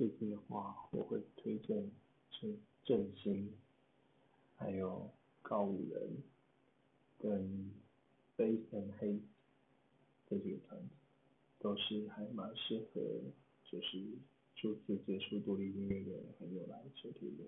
最近的话，我会推荐正正兴，还有告五人跟 Base and Haze 这几个团体，都是还蛮适合就是初次接触独立音乐的朋友来收听的。